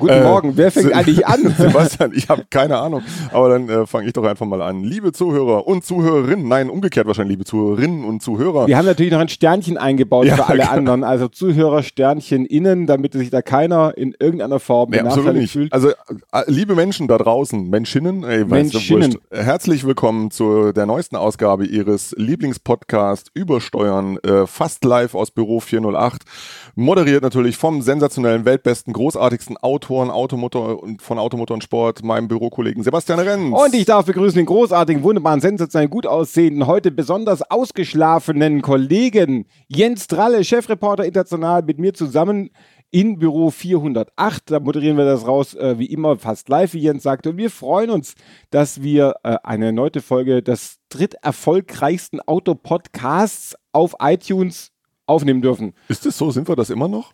guten äh, Morgen. Wer fängt eigentlich an? Sebastian, ich habe keine Ahnung. Aber dann äh, fange ich doch einfach mal an. Liebe Zuhörer und Zuhörerinnen, nein, umgekehrt wahrscheinlich, liebe Zuhörerinnen und Zuhörer. Wir haben natürlich noch ein Sternchen eingebaut ja, für alle genau. anderen. Also Zuhörer Sternchen innen, damit sich da keiner in irgendeiner Form nee, benachteiligt fühlt. Also äh, liebe Menschen da draußen, Menschinnen, ey, Menschinnen. herzlich willkommen zu der neuesten Ausgabe Ihres Lieblingspodcasts Übersteuern, äh, fast live aus Büro 408. Moderiert natürlich vom sensationellen, weltbesten, großartigsten Autoren Automotor und von Automotor und Sport, meinem Bürokollegen Sebastian Renz. Und ich darf begrüßen den großartigen, wunderbaren, sensationellen, gut aussehenden, heute besonders ausgeschlafenen Kollegen Jens Dralle, Chefreporter international, mit mir zusammen in Büro 408. Da moderieren wir das raus, äh, wie immer, fast live, wie Jens sagte. Und wir freuen uns, dass wir äh, eine neue Folge des dritterfolgreichsten Autopodcasts auf iTunes aufnehmen dürfen. Ist es so? Sind wir das immer noch?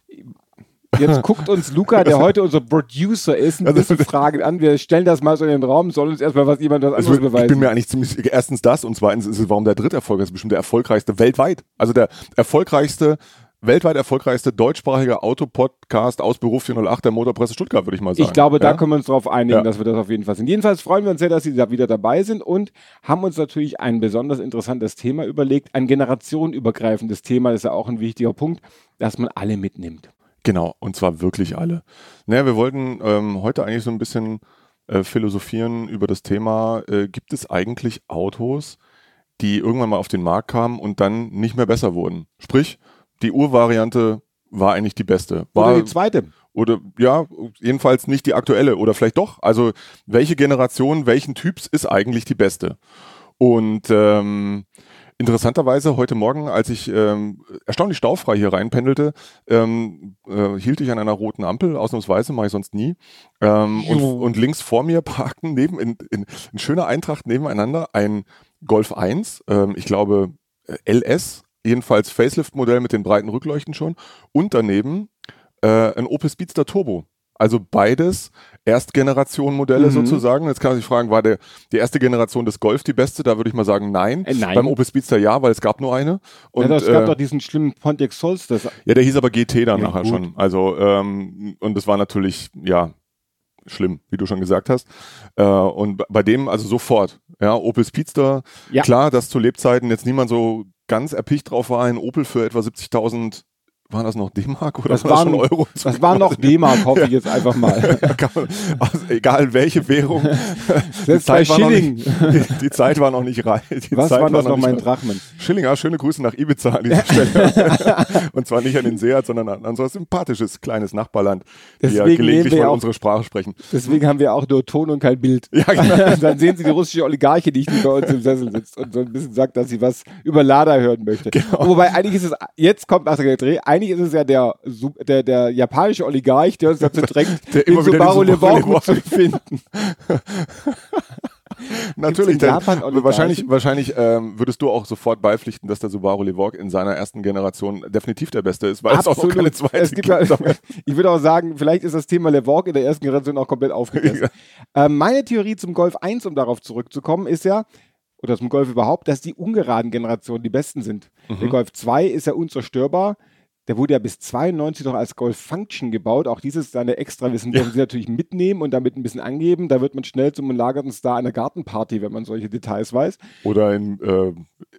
Jetzt guckt uns Luca, der heute unser Producer ist, ein bisschen Fragen an. Wir stellen das mal so in den Raum, soll uns erstmal was jemand das also anderes beweisen. Ich bin mir eigentlich ziemlich, erstens das und zweitens ist es, warum der dritte Erfolg ist, bestimmt der erfolgreichste weltweit. Also der erfolgreichste weltweit erfolgreichste deutschsprachige Autopodcast aus Beruf 408 der Motorpresse Stuttgart, würde ich mal sagen. Ich glaube, da können wir uns darauf einigen, ja. dass wir das auf jeden Fall sind. Jedenfalls freuen wir uns sehr, dass Sie da wieder dabei sind und haben uns natürlich ein besonders interessantes Thema überlegt, ein generationenübergreifendes Thema, das ist ja auch ein wichtiger Punkt, dass man alle mitnimmt. Genau, und zwar wirklich alle. Naja, wir wollten ähm, heute eigentlich so ein bisschen äh, philosophieren über das Thema, äh, gibt es eigentlich Autos, die irgendwann mal auf den Markt kamen und dann nicht mehr besser wurden? Sprich, die Urvariante war eigentlich die beste. War, oder die zweite. Oder ja, jedenfalls nicht die aktuelle oder vielleicht doch. Also welche Generation, welchen Typs ist eigentlich die beste? Und ähm, interessanterweise heute Morgen, als ich ähm, erstaunlich staufrei hier reinpendelte, ähm, äh, hielt ich an einer roten Ampel, ausnahmsweise mache ich sonst nie. Ähm, und, und, links vor mir parkten neben in, in, in schöner Eintracht nebeneinander ein Golf 1, ähm, ich glaube äh, LS, jedenfalls Facelift-Modell mit den breiten Rückleuchten schon, und daneben äh, ein Opel Speedster Turbo. Also beides Erstgeneration-Modelle mhm. sozusagen. Jetzt kann man sich fragen, war der, die erste Generation des Golf die beste? Da würde ich mal sagen, nein. Äh, nein. Beim Opel Speedster ja, weil es gab nur eine. Und, ja, es gab äh, doch diesen schlimmen Pontiac Solstice. Ja, der hieß aber GT dann ja, nachher gut. schon. Also, ähm, und das war natürlich, ja, schlimm, wie du schon gesagt hast. Äh, und bei dem also sofort, ja, Opel Speedster, ja. klar, dass zu Lebzeiten jetzt niemand so ganz erpicht drauf war, ein Opel für etwa 70.000 waren das noch D-Mark oder das war schon Euro? Das war noch D-Mark, hoffe ich jetzt einfach mal. also, egal welche Währung. die, Zeit Schilling. Nicht, die, Zeit war noch nicht rein. Die Was Zeit war das noch, noch mein Drachmen? Schilling, ja, schöne Grüße nach Ibiza an dieser Stelle. Und zwar nicht an den Seat, sondern an, an so ein sympathisches kleines Nachbarland, deswegen die ja gelegentlich mal unsere Sprache sprechen. Deswegen haben wir auch nur Ton und kein Bild. Ja, genau. Dann sehen Sie die russische Oligarche, die bei uns im Sessel sitzt und so ein bisschen sagt, dass sie was über Lada hören möchte. Genau. Wobei eigentlich ist es, jetzt kommt nach der Dreh, eigentlich ist es ja der der, der japanische Oligarch, der uns dazu drängt, der den Subaru Levorku zu finden. Natürlich, denn wahrscheinlich, wahrscheinlich ähm, würdest du auch sofort beipflichten, dass der Subaru Levorg in seiner ersten Generation definitiv der beste ist, weil Absolut. es auch keine zweite es gibt. gibt ich würde auch sagen, vielleicht ist das Thema Levorg in der ersten Generation auch komplett aufgegessen. ja. ähm, meine Theorie zum Golf 1, um darauf zurückzukommen, ist ja, oder zum Golf überhaupt, dass die ungeraden Generationen die besten sind. Mhm. Der Golf 2 ist ja unzerstörbar der wurde ja bis 92 noch als Golf Function gebaut. Auch dieses seine Extrawissen dürfen ja. Sie natürlich mitnehmen und damit ein bisschen angeben. Da wird man schnell zum lagerten Star einer Gartenparty, wenn man solche Details weiß. Oder in äh,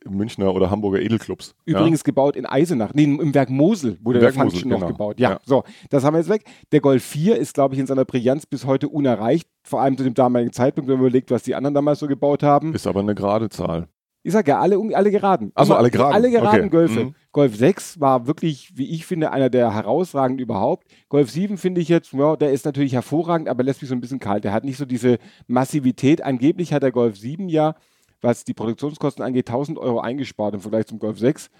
Münchner oder Hamburger Edelclubs. Übrigens ja? gebaut in Eisenach. Nee, im Werk Mosel wurde Werk der Function Mosel, noch genau. gebaut. Ja, ja, so, das haben wir jetzt weg. Der Golf 4 ist, glaube ich, in seiner Brillanz bis heute unerreicht. Vor allem zu dem damaligen Zeitpunkt, wenn man überlegt, was die anderen damals so gebaut haben. Ist aber eine gerade Zahl. Ich sage ja, alle, alle geraden. Also alle geraden. Alle geraden okay. Golfe. Mhm. Golf 6 war wirklich, wie ich finde, einer der herausragenden überhaupt. Golf 7 finde ich jetzt, ja, der ist natürlich hervorragend, aber lässt mich so ein bisschen kalt. Der hat nicht so diese Massivität. Angeblich hat der Golf 7 ja, was die Produktionskosten angeht, 1000 Euro eingespart im Vergleich zum Golf 6.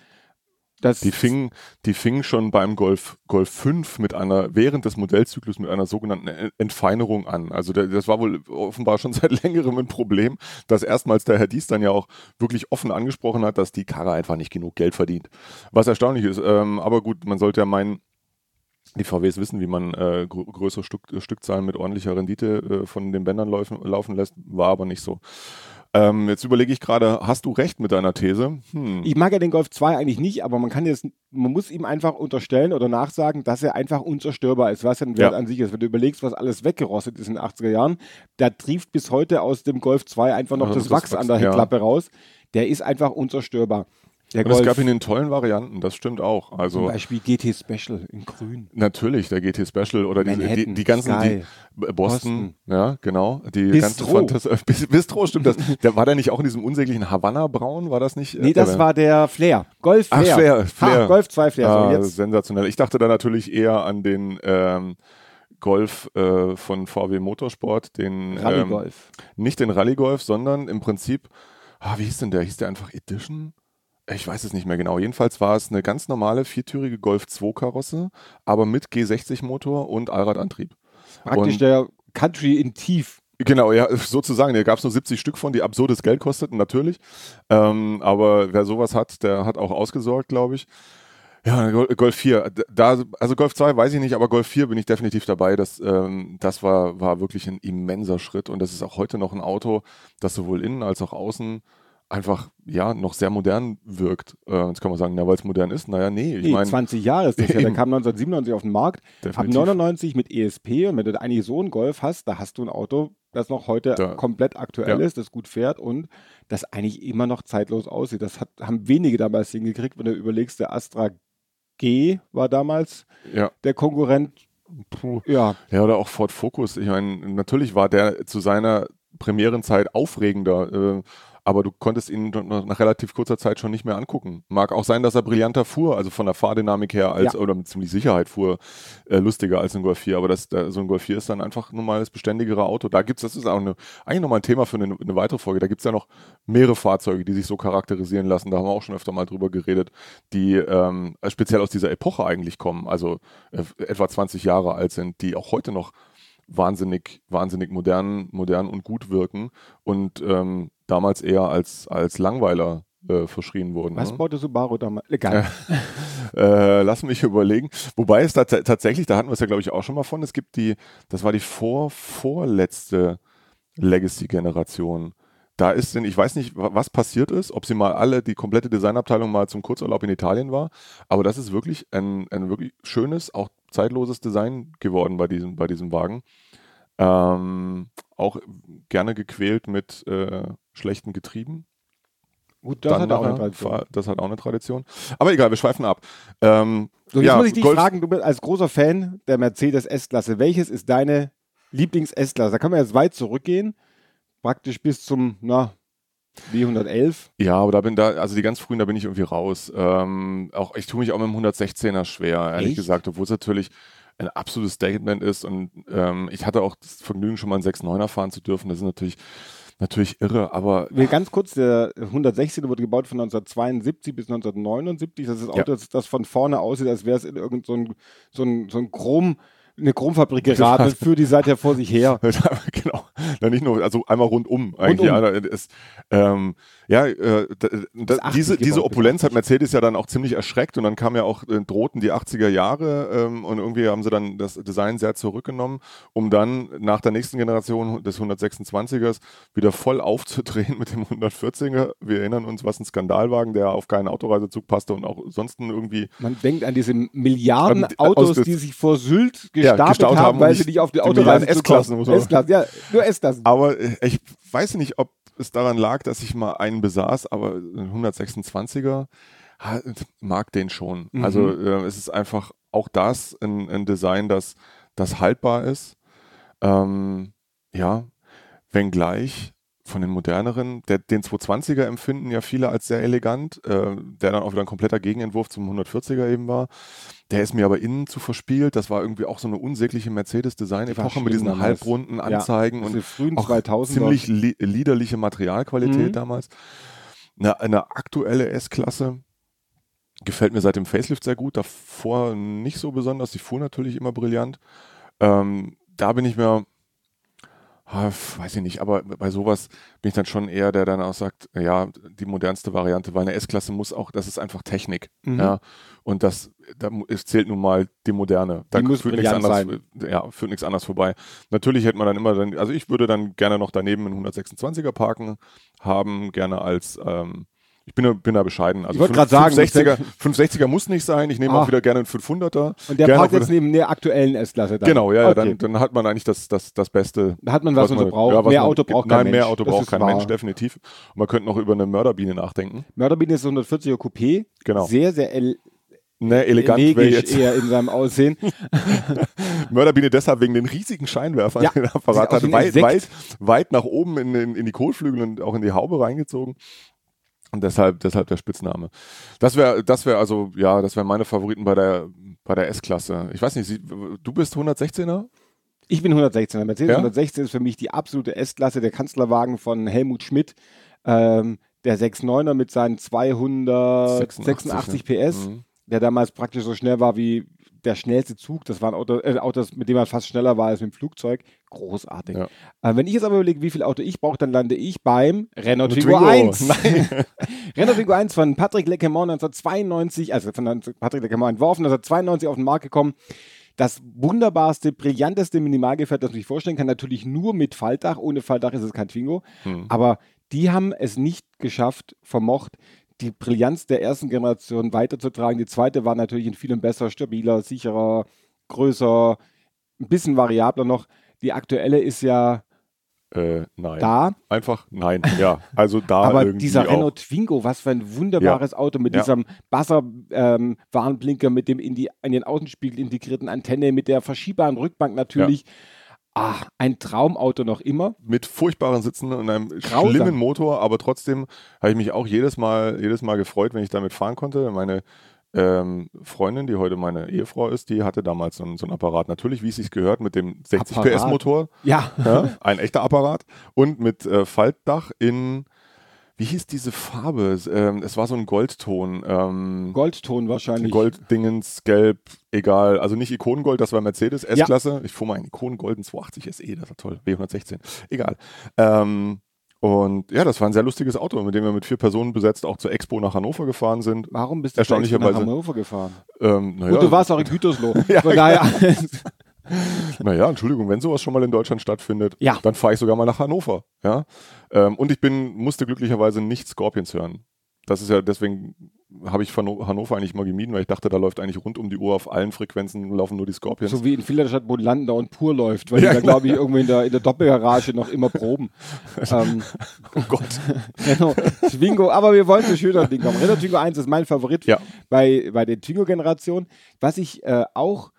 Das die fing, die fing schon beim Golf, Golf 5 mit einer, während des Modellzyklus mit einer sogenannten Entfeinerung an. Also das war wohl offenbar schon seit längerem ein Problem, dass erstmals der Herr Dies dann ja auch wirklich offen angesprochen hat, dass die Karre einfach nicht genug Geld verdient. Was erstaunlich ist. Ähm, aber gut, man sollte ja meinen, Die VWs wissen, wie man äh, gr größere Stück, Stückzahlen mit ordentlicher Rendite äh, von den Bändern laufen, laufen lässt, war aber nicht so. Ähm, jetzt überlege ich gerade, hast du recht mit deiner These? Hm. Ich mag ja den Golf 2 eigentlich nicht, aber man kann jetzt, man muss ihm einfach unterstellen oder nachsagen, dass er einfach unzerstörbar ist, was ja ein Wert ja. an sich ist. Wenn du überlegst, was alles weggerostet ist in den 80er Jahren, da trieft bis heute aus dem Golf 2 einfach noch also das, das Wachs, Wachs an der Heckklappe ja. raus. Der ist einfach unzerstörbar. Der und Golf, es gab ihn in tollen Varianten, das stimmt auch. Also, zum Beispiel GT Special in grün. Natürlich, der GT Special oder die, die, die ganzen die, Boston, Boston, ja, genau. Die Bistro. ganzen Bistro, stimmt das. Der, war der nicht auch in diesem unsäglichen Havanna-Braun? War das nicht? Nee, das äh, war der Flair. Golf Flair. Ach, Flair. Flair. Ha, Golf 2 Flair. Ah, so, sensationell. Ich dachte da natürlich eher an den ähm, Golf äh, von VW Motorsport, den Rallye Golf. Ähm, nicht den Rallye Golf, sondern im Prinzip, ah, wie hieß denn der? Hieß der einfach Edition? Ich weiß es nicht mehr genau. Jedenfalls war es eine ganz normale viertürige Golf 2 Karosse, aber mit G60 Motor und Allradantrieb. Praktisch und der Country in Tief. Genau, ja, sozusagen. Da gab es nur 70 Stück von, die absurdes Geld kosteten, natürlich. Ähm, aber wer sowas hat, der hat auch ausgesorgt, glaube ich. Ja, Golf 4. Da, also Golf 2 weiß ich nicht, aber Golf 4 bin ich definitiv dabei. Das, ähm, das war, war wirklich ein immenser Schritt und das ist auch heute noch ein Auto, das sowohl innen als auch außen einfach ja noch sehr modern wirkt. Äh, jetzt kann man sagen, na, weil es modern ist. Naja, nee, ich nee, meine. 20 Jahre ist das ja. Der kam 1997 auf den Markt. Definitiv. Ab 99 mit ESP und wenn du eigentlich so einen Golf hast, da hast du ein Auto, das noch heute da, komplett aktuell ja. ist, das gut fährt und das eigentlich immer noch zeitlos aussieht. Das hat, haben wenige damals hingekriegt, wenn du überlegst, der Astra G war damals ja. der Konkurrent. Puh. Ja. ja, oder auch Ford Focus. Ich meine, natürlich war der zu seiner Premierenzeit aufregender. Äh, aber du konntest ihn nach relativ kurzer Zeit schon nicht mehr angucken. Mag auch sein, dass er brillanter fuhr, also von der Fahrdynamik her, als, ja. oder mit ziemlich Sicherheit fuhr, äh, lustiger als ein Golf 4. Aber das, so ein Golf 4 ist dann einfach nun mal das beständigere Auto. Da gibt's, das ist auch eine, eigentlich nochmal ein Thema für eine, eine weitere Folge. Da gibt's ja noch mehrere Fahrzeuge, die sich so charakterisieren lassen. Da haben wir auch schon öfter mal drüber geredet, die ähm, speziell aus dieser Epoche eigentlich kommen, also äh, etwa 20 Jahre alt sind, die auch heute noch wahnsinnig, wahnsinnig modern, modern und gut wirken und ähm, damals eher als, als Langweiler äh, verschrien wurden. Was ne? baute Subaru damals? Egal. äh, lass mich überlegen. Wobei es da tatsächlich, da hatten wir es ja glaube ich auch schon mal von, es gibt die, das war die vor, vorletzte Legacy-Generation. Da ist denn, ich weiß nicht, was passiert ist, ob sie mal alle, die komplette Designabteilung mal zum Kurzurlaub in Italien war, aber das ist wirklich ein, ein wirklich schönes, auch zeitloses Design geworden bei diesem, bei diesem Wagen. Ähm, auch gerne gequält mit äh, schlechten Getrieben. Gut, das hat, auch eine Tradition. das hat auch eine Tradition. Aber egal, wir schweifen ab. Ähm, so, jetzt ja, muss ich dich Golf fragen, du bist als großer Fan der Mercedes S-Klasse. Welches ist deine Lieblings-S-Klasse? Da kann man jetzt weit zurückgehen, praktisch bis zum, na, W111. Ja, aber da bin da, also die ganz frühen, da bin ich irgendwie raus. Ähm, auch ich tue mich auch mit dem 116er schwer, ehrlich Echt? gesagt, obwohl es natürlich ein absolutes Statement ist. Und ähm, ich hatte auch das Vergnügen, schon mal einen 6.9er fahren zu dürfen. Das ist natürlich natürlich irre, aber. Ganz kurz, der 116 wurde gebaut von 1972 bis 1979. Das ist das Auto, ja. das von vorne aussieht, als wäre es in irgendein so ein, so ein, so ein Chrom, eine Chromfabrik geraten für die Seite vor sich her. genau. Na, nicht nur, also einmal rundum eigentlich. Rundum. Ja, ist, ähm, ja äh, diese, diese Opulenz hat Mercedes ja dann auch ziemlich erschreckt und dann kam ja auch, äh, drohten die 80er Jahre ähm, und irgendwie haben sie dann das Design sehr zurückgenommen, um dann nach der nächsten Generation des 126ers wieder voll aufzudrehen mit dem 140er. Wir erinnern uns, was ein Skandalwagen, der auf keinen Autoreisezug passte und auch sonst irgendwie. Man denkt an diese Milliarden ähm, Autos, die sich vor Sylt gestapelt ja, haben, haben, weil sie nicht auf die, die Autoreise S-Klassen. S-Klassen, ja, nur S-Klassen. Aber äh, ich weiß nicht, ob es daran lag, dass ich mal einen besaß, aber ein 126er mag den schon. Mhm. Also äh, es ist einfach auch das ein, ein Design, das, das haltbar ist. Ähm, ja, wenngleich von den moderneren, der, den 220er empfinden ja viele als sehr elegant, äh, der dann auch wieder ein kompletter Gegenentwurf zum 140er eben war. Der ist mir aber innen zu verspielt. Das war irgendwie auch so eine unsägliche Mercedes-Design-Epoche mit diesen halbrunden Anzeigen ja, und frühen auch 2000er. ziemlich li liederliche Materialqualität mhm. damals. Eine, eine aktuelle S-Klasse gefällt mir seit dem Facelift sehr gut. Davor nicht so besonders. Die fuhr natürlich immer brillant. Ähm, da bin ich mir Ah, weiß ich nicht, aber bei sowas bin ich dann schon eher, der dann auch sagt, ja, die modernste Variante, weil eine S-Klasse muss auch, das ist einfach Technik. Mhm. Ja. Und das, da zählt nun mal die moderne. Da Die führt nichts brillant anderes, ja, führt nichts anderes vorbei. Natürlich hätte man dann immer dann, also ich würde dann gerne noch daneben einen 126er parken haben, gerne als ähm, ich bin da, bin da bescheiden. Also Ich wollte gerade sagen, 560er, 560er muss nicht sein. Ich nehme Ah. auch wieder gerne einen 500er. Und der parkt jetzt neben der aktuellen S-Klasse dann. Genau, ja, ja okay. dann, dann hat man eigentlich das, das, das Beste. Da hat man, was man so braucht. ja, was mehr man- Auto braucht kein Nein, Mensch. mehr Auto Das braucht kein wahr. Mensch, definitiv. Und man könnte noch über eine Mörderbiene nachdenken. Mörderbiene ist so ein 140er Coupé. Genau. Sehr, sehr Ne, elegant wäre jetzt eher in seinem Aussehen. Mörderbiene deshalb wegen den riesigen Scheinwerfern, Ja, den aus wie hat, weit, weit, weit nach oben in, in, in die Kotflügel und auch in die Haube reingezogen. Und deshalb, deshalb der Spitzname. Das wäre, das wäre also, ja, das wären meine Favoriten bei der, bei der S-Klasse. Ich weiß nicht, Sie, du bist 116er? Ich bin 116er. Mercedes Ja? 116 ist für mich die absolute S-Klasse, der Kanzlerwagen von Helmut Schmidt. Ähm, der 6.9er mit seinen 286 PS, Mhm. der damals praktisch so schnell war wie der schnellste Zug. Das waren Auto, äh, Autos, mit dem man fast schneller war als mit dem Flugzeug. Großartig. Ja. Äh, wenn ich jetzt aber überlege, wie viel Auto ich brauche, dann lande ich beim Renault Twingo, Twingo. 1. Nein. Renault Twingo 1 von Patrick Lecquemont 1992, also von Patrick Lecquemont entworfen, 1992 auf den Markt gekommen. Das wunderbarste, brillanteste Minimalgefährt, das man sich vorstellen kann. Natürlich nur mit Faltdach. Ohne Faltdach ist es kein Twingo. Hm. Aber die haben es nicht geschafft, vermocht, die Brillanz der ersten Generation weiterzutragen. Die zweite war natürlich in vielem besser, stabiler, sicherer, größer, ein bisschen variabler noch. Die aktuelle ist ja Äh, nein. da, Einfach nein. Ja, also da aber dieser auch. Renault Twingo, was für ein wunderbares Auto mit Ja. diesem Buzzer-Warnblinker, mit dem in, die, in den Außenspiegel integrierten Antenne, mit der verschiebbaren Rückbank natürlich. Ah, ein Traumauto noch immer. mit furchtbaren Sitzen und einem Grausam. schlimmen Motor, aber trotzdem habe ich mich auch jedes Mal, jedes Mal gefreut, wenn ich damit fahren konnte. Meine ähm, Freundin, die heute meine Ehefrau ist, die hatte damals so einen, so einen Apparat. Natürlich, wie es sich gehört, mit dem 60 Apparat? PS Motor, Ja, ja, ein echter Apparat und mit äh, Faltdach in, wie hieß diese Farbe? Es, ähm, es war so ein Goldton. Ähm, Goldton wahrscheinlich. Golddingens, Gelb, egal. Also nicht Ikonengold, das war Mercedes S-Klasse. Ich fuhr mal einen Ikonengolden 280 SE, das war toll. W116. Egal. Ähm, und ja, das war ein sehr lustiges Auto, mit dem wir mit vier Personen besetzt auch zur Expo nach Hannover gefahren sind. Warum bist du extra nach Erstaunlicherweise- Hannover gefahren? Ähm, naja, Gut, du warst auch in Gütersloh. Ja, Von daher, Naja, Entschuldigung, wenn sowas schon mal in Deutschland stattfindet, Ja. dann fahre ich sogar mal nach Hannover. Ja? Ähm, und ich bin, musste glücklicherweise nicht Scorpions hören. Das ist ja, deswegen habe ich Hanno- Hannover eigentlich mal gemieden, weil ich dachte, da läuft eigentlich rund um die Uhr auf allen Frequenzen laufen nur die Scorpions. so wie in Filderstadt, wo Landen und pur läuft, weil Ja, die da, genau. glaube ich, irgendwo in der, in der Doppelgarage noch immer proben. ähm, oh Gott. Renault Twingo, aber wir wollen zu schöneren Dingen kommen. Renault Twingo 1 ist mein Favorit Ja. bei, bei den Twingo-Generationen. Was ich äh, auch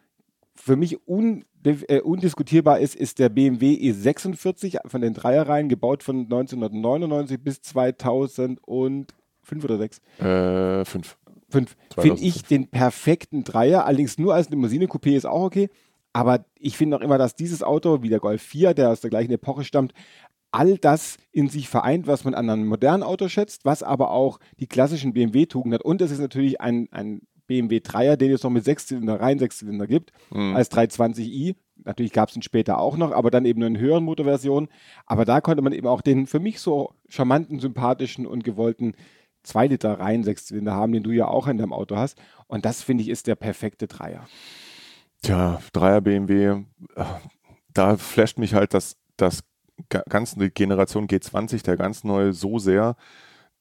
für mich un, äh, undiskutierbar ist, ist der BMW E46 von den Dreierreihen, gebaut von 1999 bis 2005 oder 6. Äh, fünf. 5. 2005. Finde ich den perfekten Dreier, allerdings nur als Limousine-Coupé ist auch okay. Aber ich finde auch immer, dass dieses Auto, wie der Golf 4, der aus der gleichen Epoche stammt, all das in sich vereint, was man an einem modernen Auto schätzt, was aber auch die klassischen BMW-Tugenden hat. Und es ist natürlich ein, ein BMW 3er, den es noch mit Sechszylinder, rein Sechszylinder gibt, Mhm. als 320i. Natürlich gab es ihn später auch noch, aber dann eben nur in höheren Motorversionen. Aber da konnte man eben auch den für mich so charmanten, sympathischen und gewollten 2 Liter rein Sechszylinder haben, den du ja auch in deinem Auto hast. Und das finde ich ist der perfekte Dreier. Tja, Dreier BMW, äh, da flasht mich halt das, das ga- ganz die Generation G20, der ganz neue, so sehr,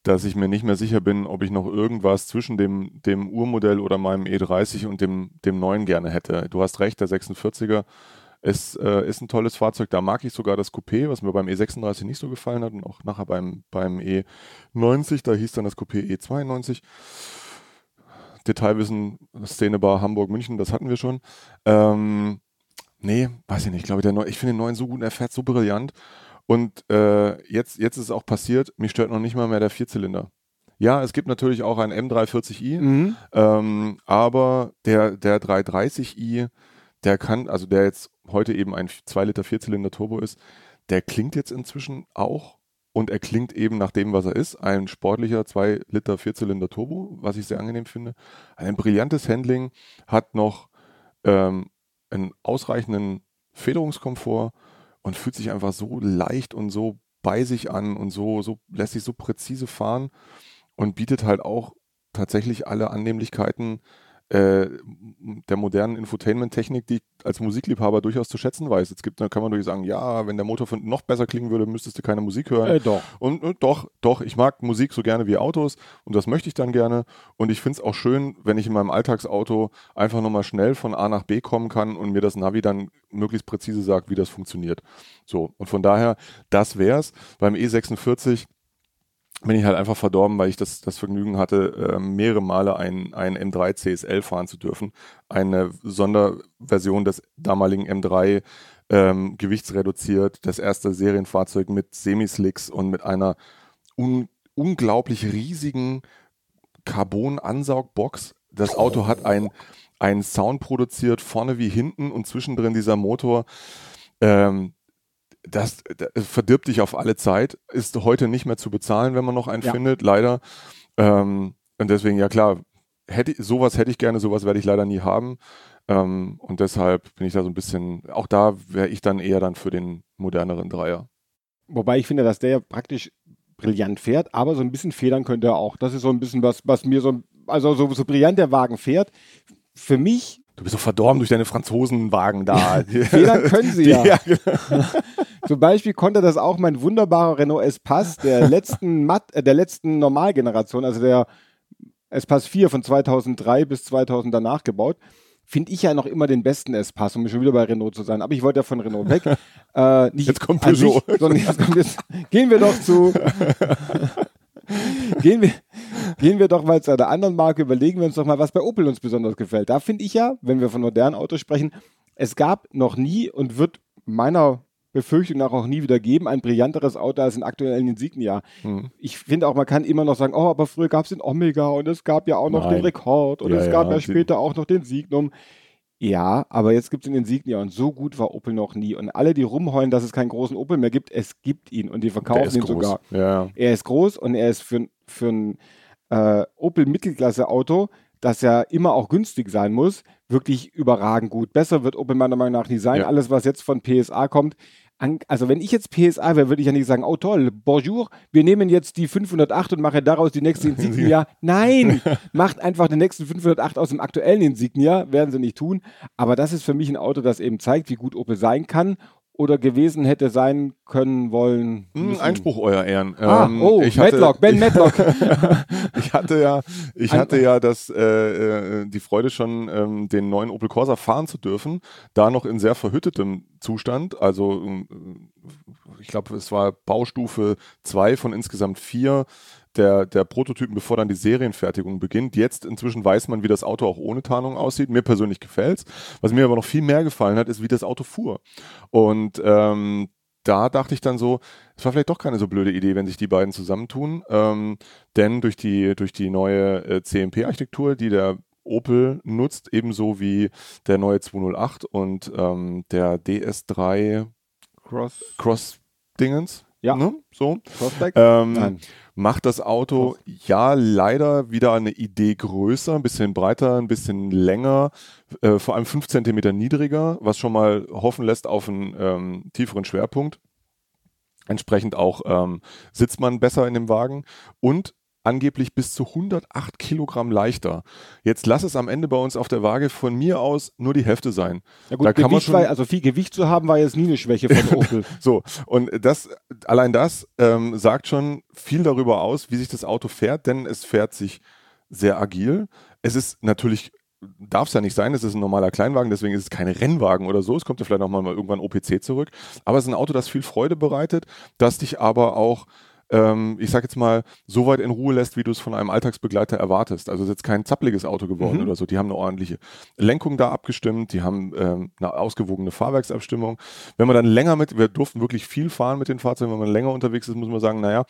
dass ich mir nicht mehr sicher bin, ob ich noch irgendwas zwischen dem, dem Urmodell oder meinem E30 und dem, dem neuen gerne hätte. Du hast recht, der 46er ist, äh, ist ein tolles Fahrzeug. Da mag ich sogar das Coupé, was mir beim E36 nicht so gefallen hat und auch nachher beim, beim E90, da hieß dann das Coupé E92. Detailwissen, Szenebar Hamburg, München, das hatten wir schon. Ähm, nee, weiß ich nicht. Ich glaube, der Neu ich finde den neuen so gut, er fährt so brillant. Und äh, jetzt, jetzt ist es auch passiert, mich stört noch nicht mal mehr der Vierzylinder. Ja, es gibt natürlich auch einen M340i, Mhm. ähm, aber der, der 330i, der kann, also der jetzt heute eben ein 2 Liter Vierzylinder Turbo ist, der klingt jetzt inzwischen auch und er klingt eben nach dem, was er ist, ein sportlicher 2 Liter Vierzylinder Turbo, was ich sehr angenehm finde. Ein brillantes Handling, hat noch ähm, einen ausreichenden Federungskomfort und fühlt sich einfach so leicht und so bei sich an und so, so lässt sich so präzise fahren und bietet halt auch tatsächlich alle Annehmlichkeiten äh, der modernen Infotainment-Technik, die ich als Musikliebhaber durchaus zu schätzen weiß. Jetzt gibt, da kann man durchaus sagen, ja, wenn der Motor von noch besser klingen würde, müsstest du keine Musik hören. Äh, doch. Und, und doch, doch, ich mag Musik so gerne wie Autos und das möchte ich dann gerne. Und ich finde es auch schön, wenn ich in meinem Alltagsauto einfach nochmal schnell von A nach B kommen kann und mir das Navi dann möglichst präzise sagt, wie das funktioniert. So, und von daher, das wär's. Beim E46 bin ich halt einfach verdorben, weil ich das, das Vergnügen hatte, äh, mehrere Male ein, ein M3 CSL fahren zu dürfen. Eine Sonderversion des damaligen M3 ähm, gewichtsreduziert, das erste Serienfahrzeug mit Semislicks und mit einer un unglaublich riesigen Carbon-Ansaugbox. Das Auto hat ein, einen Sound produziert, vorne wie hinten und zwischendrin dieser Motor. Ähm, das, das, verdirbt dich auf alle Zeit, ist heute nicht mehr zu bezahlen, wenn man noch einen ja. findet, leider. Ähm, und deswegen, ja klar, hätte, sowas hätte ich gerne, sowas werde ich leider nie haben. Ähm, und deshalb bin ich da so ein bisschen, auch da wäre ich dann eher dann für den moderneren Dreier. Wobei ich finde, dass der praktisch brillant fährt, aber so ein bisschen federn könnte er auch. Das ist so ein bisschen was, was mir so, also so, so brillant der Wagen fährt. Für mich Du bist so verdorben durch deine Franzosenwagen da. Federn können sie ja. ja genau. Zum Beispiel konnte das auch mein wunderbarer Renault Espace der letzten Matt, äh, der letzten Normalgeneration, also der Espace 4 von 2003 bis 2000 danach gebaut. Finde ich ja noch immer den besten Espace, um schon wieder bei Renault zu sein. Aber ich wollte ja von Renault weg. Äh, nicht jetzt kommt Peugeot. Sich, sondern jetzt kommt jetzt, gehen wir doch zu. gehen, wir, gehen wir doch mal zu einer anderen Marke, überlegen wir uns doch mal, was bei Opel uns besonders gefällt. Da finde ich ja, wenn wir von modernen Autos sprechen, es gab noch nie und wird meiner Befürchtung nach auch nie wieder geben, ein brillanteres Auto als ein aktuellen Insignia. Hm. Ich finde auch, man kann immer noch sagen, oh, aber früher gab es den Omega und es gab ja auch noch Nein. den Rekord und ja, es gab ja, ja später auch noch den Signum. Ja, aber jetzt gibt es den Insignia und so gut war Opel noch nie. Und alle, die rumheulen, dass es keinen großen Opel mehr gibt, es gibt ihn und die verkaufen ihn groß. sogar. Ja. Er ist groß und er ist für, für ein äh, Opel Mittelklasse-Auto, das ja immer auch günstig sein muss, wirklich überragend gut. Besser wird Opel meiner Meinung nach nie sein. Ja. Alles, was jetzt von PSA kommt, also wenn ich jetzt PSA wäre, würde ich ja nicht sagen, oh toll, bonjour, wir nehmen jetzt die 508 und machen daraus die nächste Insignia. Nein, macht einfach den nächsten 508 aus dem aktuellen Insignia, werden sie nicht tun. Aber das ist für mich ein Auto, das eben zeigt, wie gut Opel sein kann oder gewesen hätte sein können wollen. Hm, Einspruch, euer Ehren. Ah, ähm, oh, ich hatte, Madlock, Ben Madlock. ich hatte ja, ich hatte ja das, äh, äh, die Freude schon, ähm, den neuen Opel Corsa fahren zu dürfen, da noch in sehr verhüttetem Zustand. Also äh, ich glaube, es war Baustufe 2 von insgesamt vier der, der Prototypen, bevor dann die Serienfertigung beginnt. Jetzt inzwischen weiß man, wie das Auto auch ohne Tarnung aussieht. Mir persönlich gefällt's. Was mir aber noch viel mehr gefallen hat, ist, wie das Auto fuhr. Und ähm, da dachte ich dann so, es war vielleicht doch keine so blöde Idee, wenn sich die beiden zusammentun. Ähm, denn durch die, durch die neue äh, CMP-Architektur, die der Opel nutzt, ebenso wie der neue 208 und ähm, der DS3 Cross, Cross Dingens. Ja. Ne? So. Ähm, macht das Auto ja leider wieder eine Idee größer, ein bisschen breiter, ein bisschen länger, äh, vor allem fünf Zentimeter niedriger, was schon mal hoffen lässt auf einen ähm, tieferen Schwerpunkt. Entsprechend auch ähm, sitzt man besser in dem Wagen und angeblich bis zu 108 Kilogramm leichter. Jetzt lass es am Ende bei uns auf der Waage von mir aus nur die Hälfte sein. Ja gut, da kann man schon, war, also viel Gewicht zu haben, war jetzt nie eine Schwäche von Opel. so, und das, allein das ähm, sagt schon viel darüber aus, wie sich das Auto fährt, denn es fährt sich sehr agil. Es ist natürlich darf es ja nicht sein, es ist ein normaler Kleinwagen, deswegen ist es kein Rennwagen oder so. Es kommt ja vielleicht auch mal irgendwann OPC zurück. Aber es ist ein Auto, das viel Freude bereitet, das dich aber auch ähm, ich sag jetzt mal, so weit in Ruhe lässt, wie du es von einem Alltagsbegleiter erwartest. Also es ist jetzt kein zappliges Auto geworden mhm. oder so. Die haben eine ordentliche Lenkung da abgestimmt, die haben ähm, eine ausgewogene Fahrwerksabstimmung. Wenn man dann länger mit, wir durften wirklich viel fahren mit den Fahrzeugen, wenn man länger unterwegs ist, muss man sagen, naja,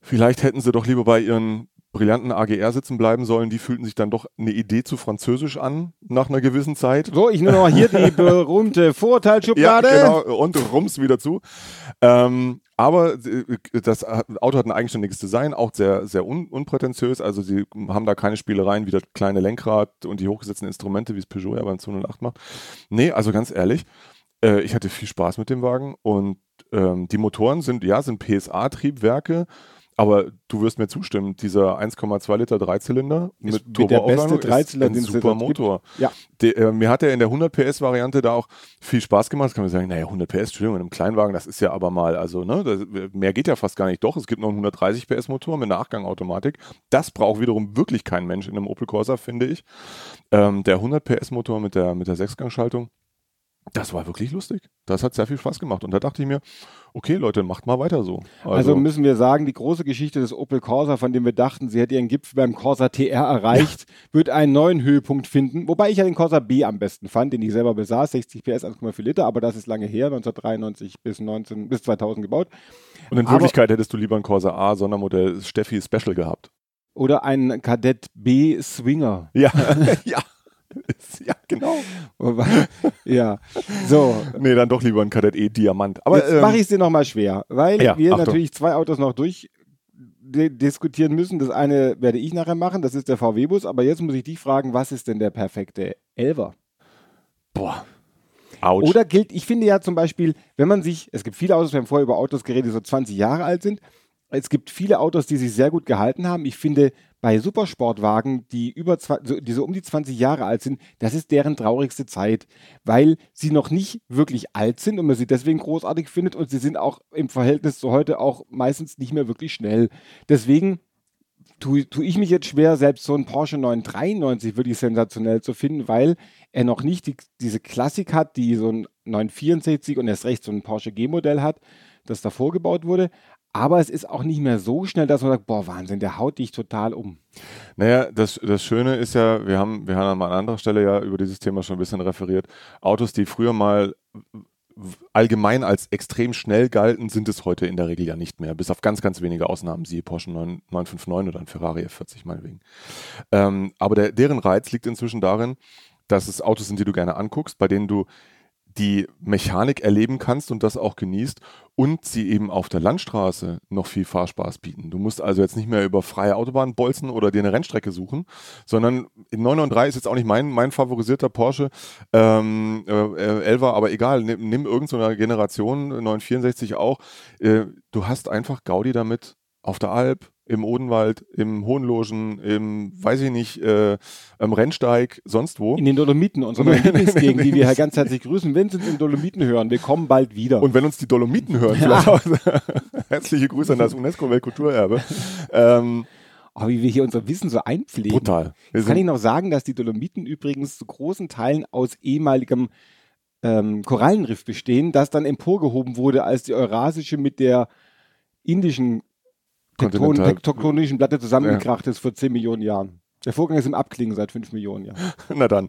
vielleicht hätten sie doch lieber bei ihren brillanten AGR sitzen bleiben sollen, die fühlten sich dann doch eine Idee zu französisch an nach einer gewissen Zeit. So, ich nehme noch hier die berühmte Vorurteilsschublade. Ja, genau, und rums wieder zu. Ähm, aber äh, das Auto hat ein eigenständiges Design, auch sehr, sehr un unprätentiös. Also sie haben da keine Spielereien wie das kleine Lenkrad und die hochgesetzten Instrumente, wie es Peugeot ja beim 208 macht. Nee, also ganz ehrlich, Äh, ich hatte viel Spaß mit dem Wagen und ähm, die Motoren sind, ja, sind PSA-Triebwerke, aber du wirst mir zustimmen, dieser 1,2 Liter Dreizylinder mit mit der beste Turboaufladung Dreizylinder, ist ein super. Motor. Ja. Der, äh, mir hat er in der 100 PS Variante da auch viel Spaß gemacht. Jetzt kann man sagen, naja, 100 PS, Entschuldigung, in einem Kleinwagen, das ist ja aber mal, also, ne, das, mehr geht ja fast gar nicht. Doch, es gibt noch einen 130 PS Motor mit einer Achtgangautomatik. Das braucht wiederum wirklich kein Mensch in einem Opel Corsa, finde ich. Ähm, der 100 PS Motor mit der, mit der Sechsgangschaltung, das war wirklich lustig. Das hat sehr viel Spaß gemacht. Und da dachte ich mir, okay, Leute, macht mal weiter so. Also, müssen wir sagen, die große Geschichte des Opel Corsa, von dem wir dachten, sie hätte ihren Gipfel beim Corsa TR erreicht, wird einen neuen Höhepunkt finden. Wobei ich ja den Corsa B am besten fand, den ich selber besaß, 60 PS, 1,4 Liter, aber das ist lange her, 1993 bis, 19, bis 2000 gebaut. Und in Aber- Wirklichkeit hättest du lieber ein Corsa A Sondermodell Steffi Special gehabt. Oder ein Kadett B Swinger. Ja, ja. Ja, genau. Ja, so. Nee, dann doch lieber ein Kadett E Diamant. Aber Jetzt ähm, mache ich es dir nochmal schwer, weil ja, wir Achtung. natürlich zwei Autos noch durch di- diskutieren müssen. Das eine werde ich nachher machen, das ist der VW-Bus, aber jetzt muss ich dich fragen, was ist denn der perfekte Elver? boah. Autsch. Oder gilt, ich finde ja zum Beispiel, wenn man sich, es gibt viele Autos, wir haben vorher über Autos geredet, die so 20 Jahre alt sind. Es gibt viele Autos, die sich sehr gut gehalten haben. Ich finde, bei Supersportwagen, die über zwei, so, die so um die 20 Jahre alt sind, das ist deren traurigste Zeit, weil sie noch nicht wirklich alt sind und man sie deswegen großartig findet und sie sind auch im Verhältnis zu heute auch meistens nicht mehr wirklich schnell. Deswegen tue, tue ich mich jetzt schwer, selbst so einen Porsche 993 wirklich sensationell zu finden, weil er noch nicht die, diese Klassik hat, die so ein 964 und erst recht so ein Porsche G-Modell hat, das davor gebaut wurde. Aber es ist auch nicht mehr so schnell, dass man sagt, boah, Wahnsinn, der haut dich total um. Naja, das, das Schöne ist ja, wir haben, wir haben an anderer Stelle ja über dieses Thema schon ein bisschen referiert. Autos, die früher mal allgemein als extrem schnell galten, sind es heute in der Regel ja nicht mehr. Bis auf ganz, ganz wenige Ausnahmen, siehe Porsche 9, 959 oder ein Ferrari F40 meinetwegen. Ähm, aber der, deren Reiz liegt inzwischen darin, dass es Autos sind, die du gerne anguckst, bei denen du die Mechanik erleben kannst und das auch genießt und sie eben auf der Landstraße noch viel Fahrspaß bieten. Du musst also jetzt nicht mehr über freie Autobahnen bolzen oder dir eine Rennstrecke suchen, sondern in 993 ist jetzt auch nicht mein, mein favorisierter Porsche ähm, äh, 11er, aber egal, nimm, nimm irgendeine Generation, 964 auch. Äh, du hast einfach Gaudi damit auf der Alp, im Odenwald, im Hohenlogen, im, weiß ich nicht, äh, am Rennsteig, sonst wo. In den Dolomiten, unsere Lieblingsgegend, die wir hier ganz herzlich grüßen. Wenn Sie uns in den Dolomiten hören, wir kommen bald wieder. Und wenn uns die Dolomiten hören, vielleicht auch. Herzliche Grüße an das UNESCO-Weltkulturerbe. ähm, oh, wie wir hier unser Wissen so einpflegen. brutal. Kann ich noch sagen, dass die Dolomiten übrigens zu großen Teilen aus ehemaligem ähm, Korallenriff bestehen, das dann emporgehoben wurde, als die Eurasische mit der indischen Tekton tektonischen Platte zusammengekracht ist vor 10 Millionen Jahren. Der Vorgang ist im Abklingen seit 5 Millionen Jahren. na dann.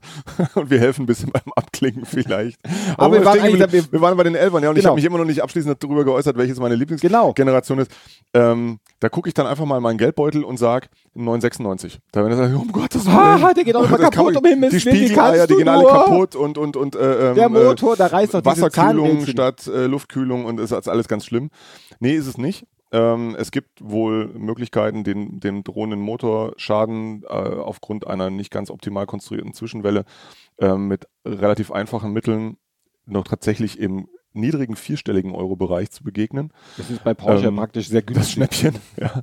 Und wir helfen ein bisschen beim Abklingen vielleicht. Aber wir waren eigentlich- geblieben- wir waren bei den Elfern, ja, und ich Genau. habe mich immer noch nicht abschließend darüber geäußert, welches meine Genau. Lieblingsgeneration ist. Ähm, da gucke ich dann einfach mal in meinen Geldbeutel und sage 996. Da wenn er sagt, um Gottes Willen. Ah, der geht auch immer kaputt, um Himmels Die Spiegeleier, die gehen alle kaputt und, und, und äh, ähm, Der Motor, da reißt doch diese Wasserkühlung statt äh, Luftkühlung und ist alles ganz schlimm. Nee, ist es nicht. Ähm, es gibt wohl Möglichkeiten, den, den drohenden Motorschaden äh, aufgrund einer nicht ganz optimal konstruierten Zwischenwelle ähm, mit relativ einfachen Mitteln noch tatsächlich im niedrigen vierstelligen Euro-Bereich zu begegnen. Das ist bei Porsche Ähm, praktisch sehr Das günstig. Schnäppchen. Ja.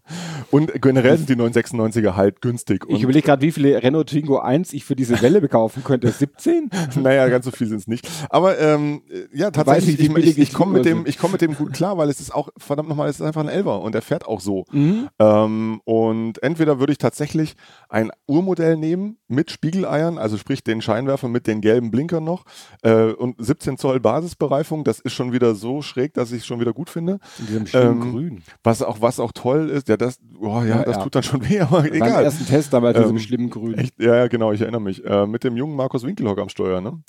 Und generell sind die 996er halt günstig. Ich überlege gerade, wie viele Renault Twingo 1 ich für diese Welle bekaufen könnte. 17? naja, ganz so viel sind es nicht. Aber ähm, ja, weiß tatsächlich, ich, ich, ich die komme mit, dem, ich komm mit dem gut klar, weil es ist auch, verdammt nochmal, es ist einfach ein Elver und der fährt auch so. Mhm. Ähm, und entweder würde ich tatsächlich ein Urmodell nehmen mit Spiegeleiern, also sprich den Scheinwerfer mit den gelben Blinkern noch äh, und 17 Zoll Basisbereifung, das ist schon wieder so schräg, dass ich es schon wieder gut finde. In diesem schönen Ähm, Grün. Was auch, was auch toll ist, ja, das, oh, ja, Ja, das ja. tut dann schon weh, aber Beim egal. ersten Test damals in diesem Ähm, schlimmen Grün. Echt? Ja, ja, genau, ich erinnere mich. Äh, mit dem jungen Markus Winkelhock am Steuer, ne?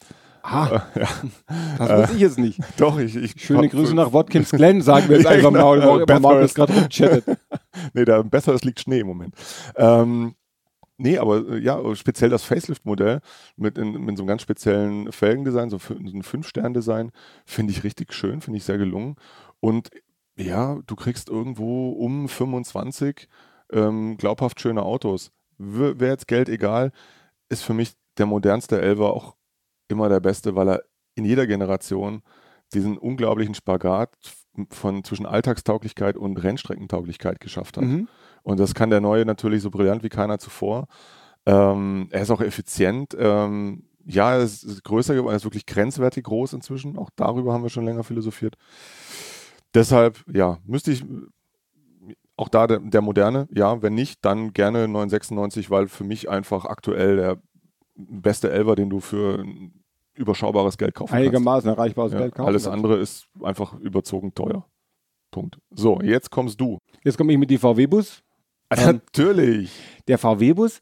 Ah, das weiß ich jetzt nicht. Doch, ich. ich Schöne Grüße nach Watkins Glen, sagen wir jetzt Ja, einfach genau. mal, wo Bathurst. Markus gerade rumchattet. Nee, da besser, es liegt Schnee im Moment. Ähm, nee, aber äh, ja, speziell das Facelift-Modell mit, mit so einem ganz speziellen Felgendesign, so, so ein Fünf-Stern-Design, finde ich richtig schön, finde ich sehr gelungen. Und ja, du kriegst irgendwo um 25 ähm, glaubhaft schöne Autos. Wäre jetzt Geld egal, ist für mich der modernste Elver auch immer der beste, weil er in jeder Generation diesen unglaublichen Spagat von zwischen Alltagstauglichkeit und Rennstreckentauglichkeit geschafft hat. Mhm. Und das kann der Neue natürlich so brillant wie keiner zuvor. Ähm, er ist auch effizient. Ähm, ja, er ist größer geworden, er ist wirklich grenzwertig groß inzwischen. Auch darüber haben wir schon länger philosophiert. Deshalb, ja, müsste ich auch da der, der moderne, ja, wenn nicht, dann gerne 996, weil für mich einfach aktuell der beste Elver, den du für überschaubares Geld kaufen Einigermaßen kannst. erreichbares ja, Geld kaufen. Alles andere ist einfach überzogen teuer. Punkt. So, jetzt kommst du. Jetzt komme ich mit die VW-Bus. Ähm, Natürlich. Der VW-Bus,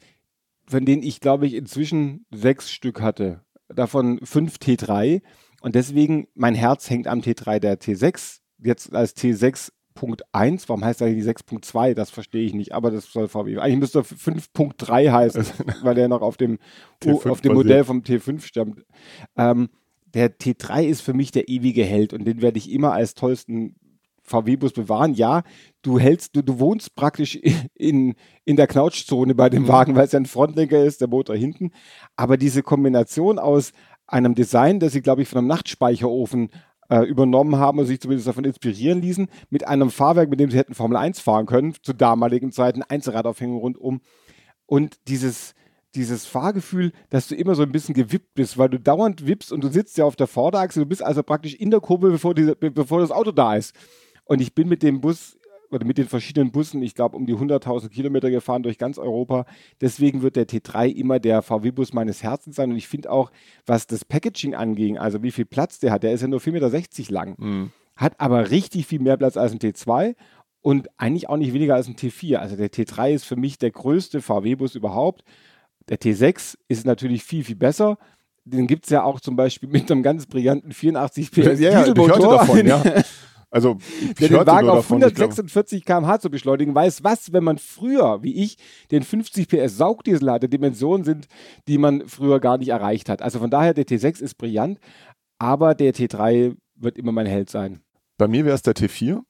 von denen ich glaube ich inzwischen sechs Stück hatte. Davon fünf T3. Und deswegen, mein Herz hängt am T3 der T6. Jetzt als T6 5.1, warum heißt eigentlich die 6.2? Das verstehe ich nicht, aber das soll VW. Eigentlich müsste 5.3 heißen, weil der noch auf dem, auf dem Modell vom T5 stammt. Ähm, der T3 ist für mich der ewige Held und den werde ich immer als tollsten VW-Bus bewahren. Ja, du hältst, du, du wohnst praktisch in, in der Knautschzone bei dem mhm. Wagen, weil es ja ein Frontlenker ist, der Motor hinten. Aber diese Kombination aus einem Design, das sie, glaube ich, von einem Nachtspeicherofen äh, übernommen haben und sich zumindest davon inspirieren ließen, mit einem Fahrwerk, mit dem sie hätten Formel 1 fahren können, zu damaligen Zeiten, Einzelradaufhängung rundum. Und dieses, dieses Fahrgefühl, dass du immer so ein bisschen gewippt bist, weil du dauernd wippst und du sitzt ja auf der Vorderachse, du bist also praktisch in der Kurve, bevor, die, bevor das Auto da ist. Und ich bin mit dem Bus oder mit den verschiedenen Bussen, ich glaube, um die 100.000 Kilometer gefahren durch ganz Europa. Deswegen wird der T3 immer der VW-Bus meines Herzens sein. Und ich finde auch, was das Packaging anging, also wie viel Platz der hat, der ist ja nur 4,60 Meter lang, mhm. hat aber richtig viel mehr Platz als ein T2 und eigentlich auch nicht weniger als ein T4. Also der T3 ist für mich der größte VW-Bus überhaupt. Der T6 ist natürlich viel, viel besser. Den gibt es ja auch zum Beispiel mit einem ganz brillanten 84 PS ja, Dieselmotor. Ja, davon, ja. Also, der den Wagen auf 146 km/h zu beschleunigen, weiß was, wenn man früher, wie ich, den 50 PS Saugdiesel hatte, Dimensionen sind, die man früher gar nicht erreicht hat. Also von daher, der T6 ist brillant, aber der T3 wird immer mein Held sein. Bei mir wäre es der T4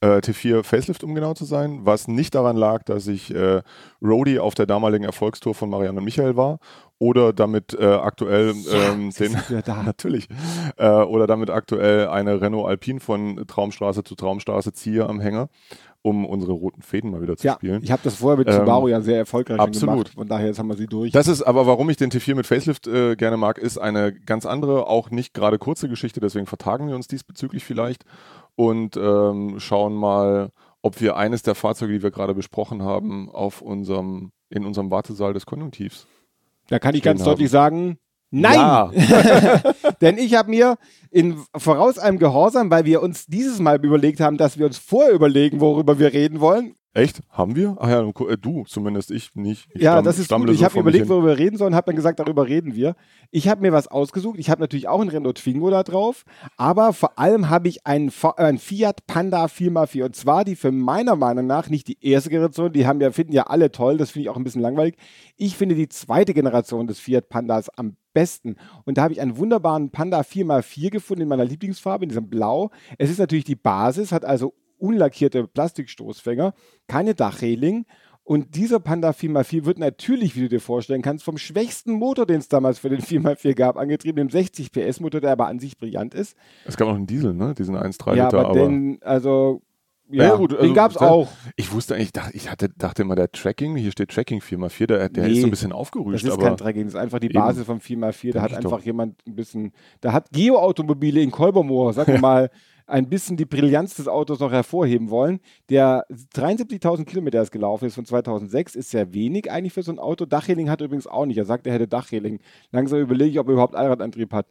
äh, T4 Facelift, um genau zu sein, was nicht daran lag, dass ich äh, Roadie auf der damaligen Erfolgstour von Marianne und Michael war oder damit äh, aktuell ähm, ja, den da. natürlich äh, oder damit aktuell eine Renault Alpine von Traumstraße zu Traumstraße ziehe am Hänger, um unsere roten Fäden mal wieder zu ja, spielen. Ich habe das vorher mit ähm, Subaru ja sehr erfolgreich absolut. gemacht. Von daher jetzt haben wir sie durch. Das ist aber, warum ich den T4 mit Facelift äh, gerne mag, ist eine ganz andere, auch nicht gerade kurze Geschichte. Deswegen vertagen wir uns diesbezüglich vielleicht und ähm, schauen mal, ob wir eines der Fahrzeuge, die wir gerade besprochen haben, auf unserem, in unserem Wartesaal des Konjunktivs. Da kann ich ganz haben. deutlich sagen, nein! Ja. Denn ich habe mir in voraus einem Gehorsam, weil wir uns dieses Mal überlegt haben, dass wir uns vorher überlegen, worüber wir reden wollen, Echt? Haben wir? Ach ja, äh, du zumindest, ich nicht. Ich ja, das ist gut. Ich so habe überlegt, worüber wir reden sollen, habe dann gesagt, darüber reden wir. Ich habe mir was ausgesucht. Ich habe natürlich auch einen Renault Twingo da drauf, aber vor allem habe ich einen, einen, Fiat Panda 4x4 und zwar die für meiner Meinung nach nicht die erste Generation, die haben ja, finden ja alle toll, das finde ich auch ein bisschen langweilig. Ich finde die zweite Generation des Fiat Pandas am besten. Und da habe ich einen wunderbaren Panda 4x4 gefunden in meiner Lieblingsfarbe, in diesem Blau. Es ist natürlich die Basis, hat also unlackierte Plastikstoßfänger, keine Dachreling. Und dieser Panda 4x4 wird natürlich, wie du dir vorstellen kannst, vom schwächsten Motor, den es damals für den 4x4 gab, angetrieben, dem 60 PS Motor, der aber an sich brillant ist. Es gab auch einen Diesel, ne? Diesen 1,3 ja, Liter. Aber, aber den, also ja, ja, gut, also, den gab es auch. Ich wusste eigentlich, ich hatte, dachte immer, der Tracking, hier steht Tracking 4x4, der, der nee, ist so ein bisschen aufgerüscht. Das ist kein Tracking, das ist einfach die Basis vom 4x4. Da hat einfach doch. jemand ein bisschen, da hat Geo-Automobile in Kolbermoor, wir mal, ein bisschen die Brillanz des Autos noch hervorheben wollen. Der 73.000 Kilometer ist gelaufen ist von 2006, ist sehr wenig eigentlich für so ein Auto. Dachreling hat er übrigens auch nicht. Er sagt, er hätte Dachreling. Langsam überlege ich, ob er überhaupt Allradantrieb hat.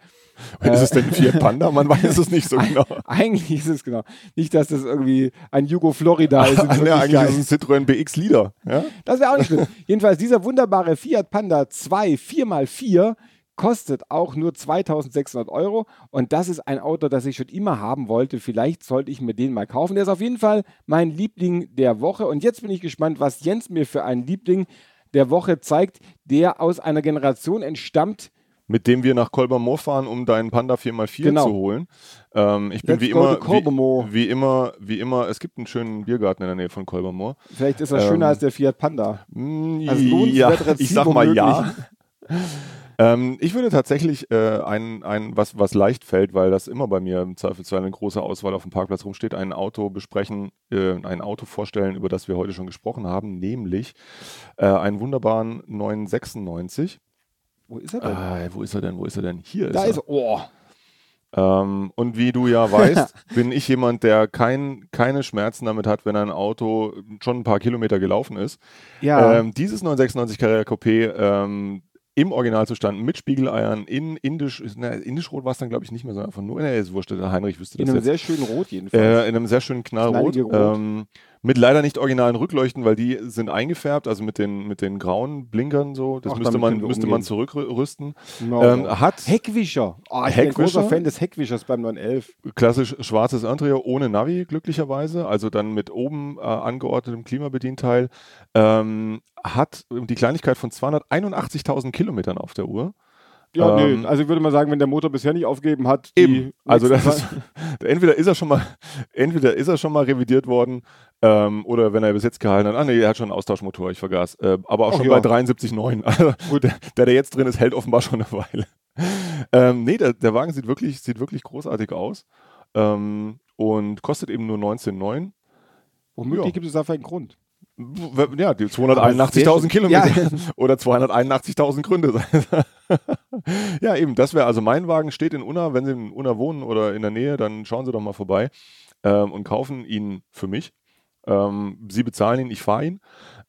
ist es denn ein Fiat Panda? Man weiß es nicht so genau. Eigentlich ist es genau. Nicht, dass das irgendwie ein Jugo Florida ist. ja, eigentlich ist es ein Citroën BX Leader. Ja? Das wäre auch nicht schlimm. Jedenfalls dieser wunderbare Fiat Panda 2 4x4 kostet auch nur 2600 Euro und das ist ein Auto, das ich schon immer haben wollte. Vielleicht sollte ich mir den mal kaufen. Der ist auf jeden Fall mein Liebling der Woche und jetzt bin ich gespannt, was Jens mir für einen Liebling der Woche zeigt, der aus einer Generation entstammt, mit dem wir nach Kolbermoor fahren, um deinen Panda 4x4 genau. zu holen. Ähm, ich bin wie immer, wie, wie, immer, wie immer, es gibt einen schönen Biergarten in der Nähe von Kolbermoor. Vielleicht ist er ähm, schöner als der Fiat Panda. Mm, also ja, ich sag mal ja. Ähm, ich würde tatsächlich äh, ein, ein was, was leicht fällt, weil das immer bei mir im Zweifelsfall eine große Auswahl auf dem Parkplatz rumsteht, ein Auto besprechen, äh, ein Auto vorstellen, über das wir heute schon gesprochen haben, nämlich äh, einen wunderbaren 996. Wo ist er denn? Äh, wo ist er denn? Wo ist er denn? Hier da ist er. ist er. Oh. Ähm, und wie du ja weißt, bin ich jemand, der kein, keine Schmerzen damit hat, wenn ein Auto schon ein paar Kilometer gelaufen ist. Ja. Ähm, dieses 996 Carrera Coupé ähm, im Originalzustand mit Spiegeleiern in indisch, na, indisch-rot war es dann glaube ich nicht mehr, sondern einfach nur, ne, ist wurscht, der Heinrich wüsste in das einem jetzt. sehr schönen Rot jedenfalls. Äh, in einem sehr schönen Knallrot. Knallige Rot. Ähm, mit leider nicht originalen Rückleuchten, weil die sind eingefärbt, also mit den, mit den grauen Blinkern so. Das Ach, müsste man, müsste man zurückrüsten. No. Ähm, hat Heckwischer. Oh, ich bin ein Heckwischer? großer Fan des Heckwischers beim 911. klassisch schwarzes Interieur ohne Navi, glücklicherweise, also dann mit oben äh, angeordnetem Klimabedienteil. Ähm, hat die Kleinigkeit von 281.000 Kilometern auf der Uhr. Ja, Ähm, nee. Also ich würde mal sagen, wenn der Motor bisher nicht aufgegeben hat, Eben. Also das ist, entweder ist er schon mal, entweder ist er schon mal revidiert worden, ähm, oder wenn er bis jetzt gehalten hat, ah nee, er hat schon einen Austauschmotor, ich vergaß. Äh, aber auch Ach schon ja. bei 73,9. Also der, der, der jetzt drin ist, hält offenbar schon eine Weile. Ähm, nee, der, der Wagen sieht wirklich, sieht wirklich großartig aus. Ähm, und kostet eben nur 19,9. Womöglich Ja. gibt es dafür einen Grund. Ja, die Aber sehr 281.000 schön. Kilometer Ja. oder 281.000 Gründe. ja, eben, das wäre also mein Wagen, steht in Unna. Wenn Sie in Unna wohnen oder in der Nähe, dann schauen Sie doch mal vorbei ähm, und kaufen ihn für mich. Ähm, Sie bezahlen ihn, ich fahre ihn.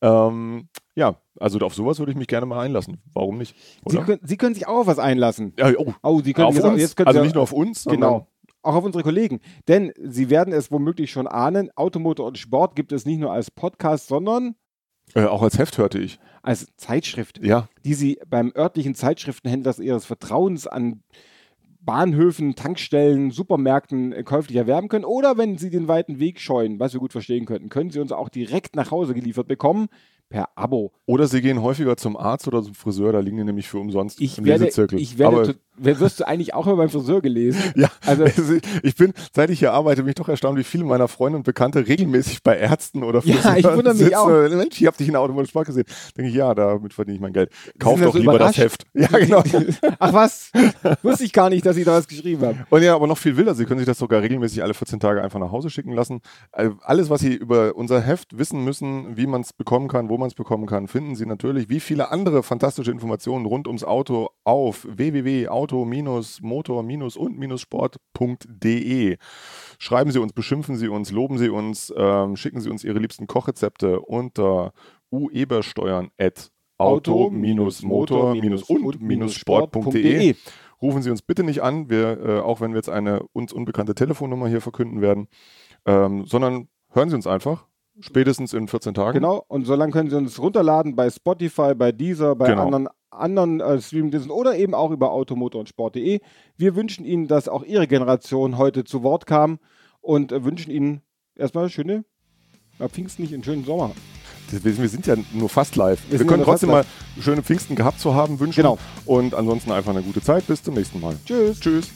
Ähm, ja, also auf sowas würde ich mich gerne mal einlassen. Warum nicht? Sie können, Sie können sich auch auf was einlassen. Ja, oh, Oh, Sie können auf jetzt auch, uns. jetzt können also Sie nicht nur auf uns, Genau. Auch auf unsere Kollegen. Denn Sie werden es womöglich schon ahnen, Automotor und Sport gibt es nicht nur als Podcast, sondern äh, auch als Heft hörte ich. als Zeitschrift, Ja, die Sie beim örtlichen Zeitschriftenhändlers Ihres Vertrauens an Bahnhöfen, Tankstellen, Supermärkten äh, käuflich erwerben können. Oder wenn Sie den weiten Weg scheuen, was wir gut verstehen könnten, können Sie uns auch direkt nach Hause geliefert bekommen per Abo. Oder sie gehen häufiger zum Arzt oder zum Friseur, da liegen die nämlich für umsonst Ich im werde, Lesezirkel. ich werde, Aber- wirst du eigentlich auch mal beim Friseur gelesen? Ja, Also- also ich bin, seit ich hier arbeite, bin ich doch erstaunt, wie viele meiner Freunde und Bekannte regelmäßig bei Ärzten oder Ja, Friseuren ich wundere mich sitzen. auch. Mensch, ich habe dich in der Automobil Sport gesehen. Denke ich, ja, damit verdiene ich mein Geld. Kauf doch so lieber das überrascht. Heft. Ja, genau. Ach was? Wusste ich gar nicht, dass Sie da was geschrieben haben. Und ja, aber noch viel wilder, Sie können sich das sogar regelmäßig alle 14 Tage einfach nach Hause schicken lassen. Äh, Alles, was Sie über unser Heft wissen müssen, wie man es bekommen kann, wo man es bekommen kann, finden Sie natürlich wie viele andere fantastische Informationen rund ums Auto auf www.auto-motor-und-sport.de. Schreiben Sie uns, beschimpfen Sie uns, loben Sie uns, ähm, schicken Sie uns Ihre liebsten Kochrezepte unter uebersteuern auto-motor-und-sport.de. Rufen Sie uns bitte nicht an, wir, äh, auch wenn wir jetzt eine uns unbekannte Telefonnummer hier verkünden werden, ähm, sondern hören Sie uns einfach, spätestens in 14 Tagen. Genau, und so lange können Sie uns runterladen bei Spotify, bei Deezer, bei Genau. anderen, anderen äh, Streamingdiensten oder eben auch über automotor und sport.de. Wir wünschen Ihnen, dass auch Ihre Generation heute zu Wort kam und äh, wünschen Ihnen erstmal schöne, ja, Pfingsten nicht, einen schönen Sommer. Das- Wir wir sind ja nur fast live. Wir, sind können trotzdem mal schöne Pfingsten gehabt zu haben wünschen. Genau. Und ansonsten einfach eine gute Zeit. Bis zum nächsten Mal. Tschüss. Tschüss.